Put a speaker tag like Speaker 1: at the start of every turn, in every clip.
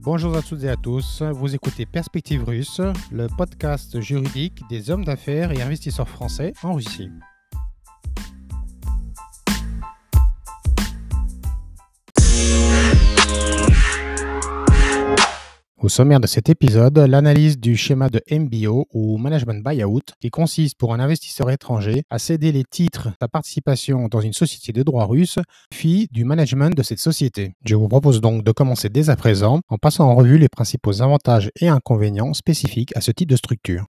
Speaker 1: Bonjour à toutes et à tous, vous écoutez Perspective Russe, le podcast juridique des hommes d'affaires et investisseurs français en Russie. Au sommaire de cet épisode, l'analyse du schéma de MBO ou Management Buyout qui consiste pour un investisseur étranger à céder les titres sa participation dans une société de droit russe, puis du management de cette société. Je vous propose donc de commencer dès à présent en passant en revue les principaux avantages et inconvénients spécifiques à ce type de structure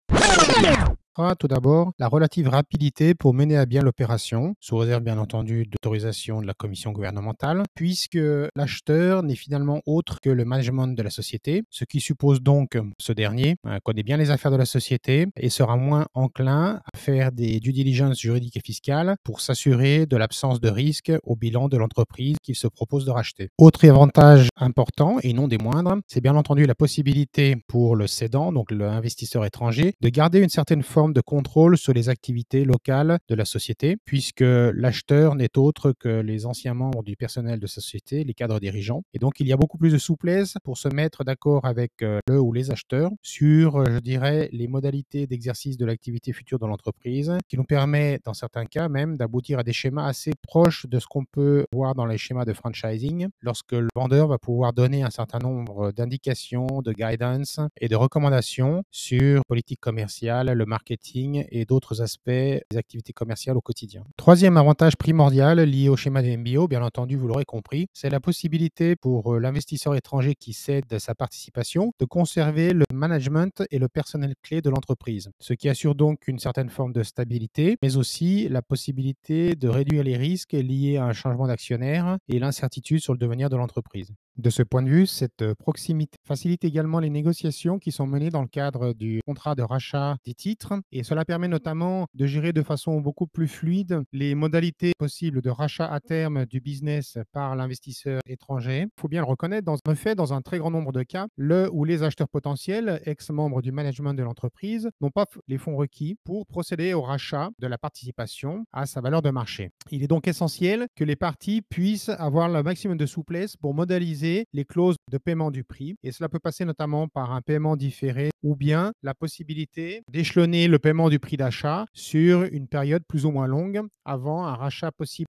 Speaker 1: tout d'abord la relative rapidité pour mener à bien l'opération, sous réserve bien entendu d'autorisation de la commission gouvernementale, puisque l'acheteur n'est finalement autre que le management de la société, ce qui suppose donc ce dernier euh, connaît bien les affaires de la société et sera moins enclin à faire des due diligence juridiques et fiscales pour s'assurer de l'absence de risque au bilan de l'entreprise qu'il se propose de racheter. Autre avantage important et non des moindres, c'est bien entendu la possibilité pour le cédant, donc l'investisseur étranger, de garder une certaine forme de contrôle sur les activités locales de la société, puisque l'acheteur n'est autre que les anciens membres du personnel de sa société, les cadres dirigeants. Et donc, il y a beaucoup plus de souplesse pour se mettre d'accord avec euh, le ou les acheteurs sur, euh, je dirais, les modalités d'exercice de l'activité future de l'entreprise, qui nous permet, dans certains cas même, d'aboutir à des schémas assez proches de ce qu'on peut voir dans les schémas de franchising, lorsque le vendeur va pouvoir donner un certain nombre d'indications, de guidance et de recommandations sur politique commerciale, le marketing et d'autres aspects des activités commerciales au quotidien. Troisième avantage primordial lié au schéma de MBO, bien entendu, vous l'aurez compris, c'est la possibilité pour euh, l'investisseur étranger qui cède sa participation de conserver le management et le personnel clé de l'entreprise, ce qui assure donc une certaine forme de stabilité, mais aussi la possibilité de réduire les risques liés à un changement d'actionnaire et l'incertitude sur le devenir de l'entreprise. De ce point de vue, cette euh, proximité facilite également les négociations qui sont menées dans le cadre du contrat de rachat des titres et cela permet notamment de gérer de façon beaucoup plus fluide les modalités possibles de rachat à terme du business par l'investisseur étranger. Il faut bien le reconnaître, dans un fait, dans un très grand nombre de cas, le ou les acheteurs potentiels, ex-membres du management de l'entreprise, n'ont pas les fonds requis pour procéder au rachat de la participation à sa valeur de marché. Il est donc essentiel que les parties puissent avoir le maximum de souplesse pour modaliser les clauses de paiement du prix. Et cela peut passer notamment par un paiement différé ou bien la possibilité d'échelonner le paiement du prix d'achat sur une période plus ou moins longue avant un rachat possible.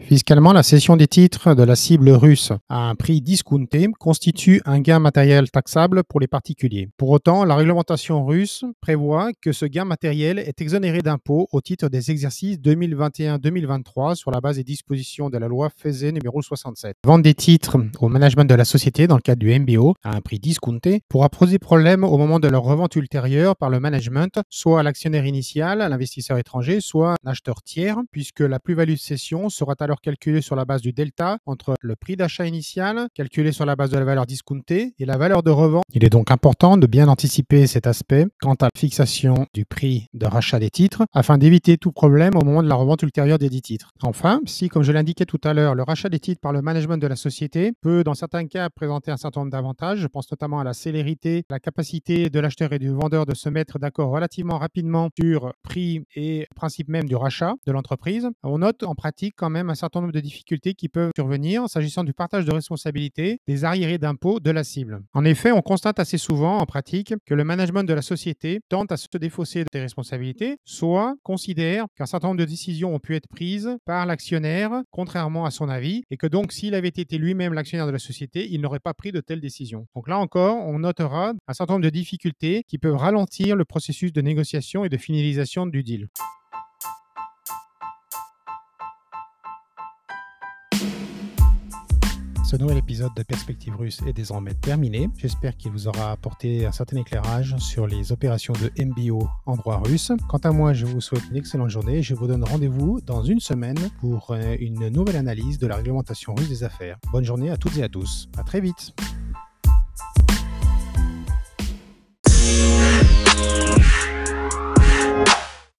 Speaker 1: Fiscalement, la cession des titres de la cible russe à un prix discounté constitue un gain matériel taxable pour les particuliers. Pour autant, la réglementation russe prévoit que ce gain matériel est exonéré d'impôts au titre des exercices 2021-2023 sur la base des dispositions de la loi FESE numéro 67. Vendre des titres au management de la société dans le cadre du MBO à un prix discounté pourra poser problème au moment de leur revente ultérieure par le management, soit à l'actionnaire initial, à l'investisseur étranger, soit à un acheteur tiers, puisque la plus-value de cession sera alors calculé sur la base du delta entre le prix d'achat initial, calculé sur la base de la valeur discountée, et la valeur de revente. Il est donc important de bien anticiper cet aspect quant à la fixation du prix de rachat des titres, afin d'éviter tout problème au moment de la revente ultérieure des dix titres. Enfin, si, comme je l'indiquais tout à l'heure, le rachat des titres par le management de la société peut, dans certains cas, présenter un certain nombre d'avantages, je pense notamment à la célérité, la capacité de l'acheteur et du vendeur de se mettre d'accord relativement rapidement sur prix et principe même du rachat de l'entreprise, on note en pratique quand même un certain nombre de difficultés qui peuvent survenir s'agissant du partage de responsabilités des arriérés d'impôts de la cible. En effet, on constate assez souvent en pratique que le management de la société tente à se défausser des responsabilités, soit considère qu'un certain nombre de décisions ont pu être prises par l'actionnaire contrairement à son avis et que donc s'il avait été lui-même l'actionnaire de la société, il n'aurait pas pris de telles décisions. Donc là encore, on notera un certain nombre de difficultés qui peuvent ralentir le processus de négociation et de finalisation du deal. Ce nouvel épisode de Perspective Russe est désormais terminé. J'espère qu'il vous aura apporté un certain éclairage sur les opérations de MBO en droit russe. Quant à moi, je vous souhaite une excellente journée. Je vous donne rendez-vous dans une semaine pour euh, une nouvelle analyse de la réglementation russe des affaires. Bonne journée à toutes et à tous. À très vite.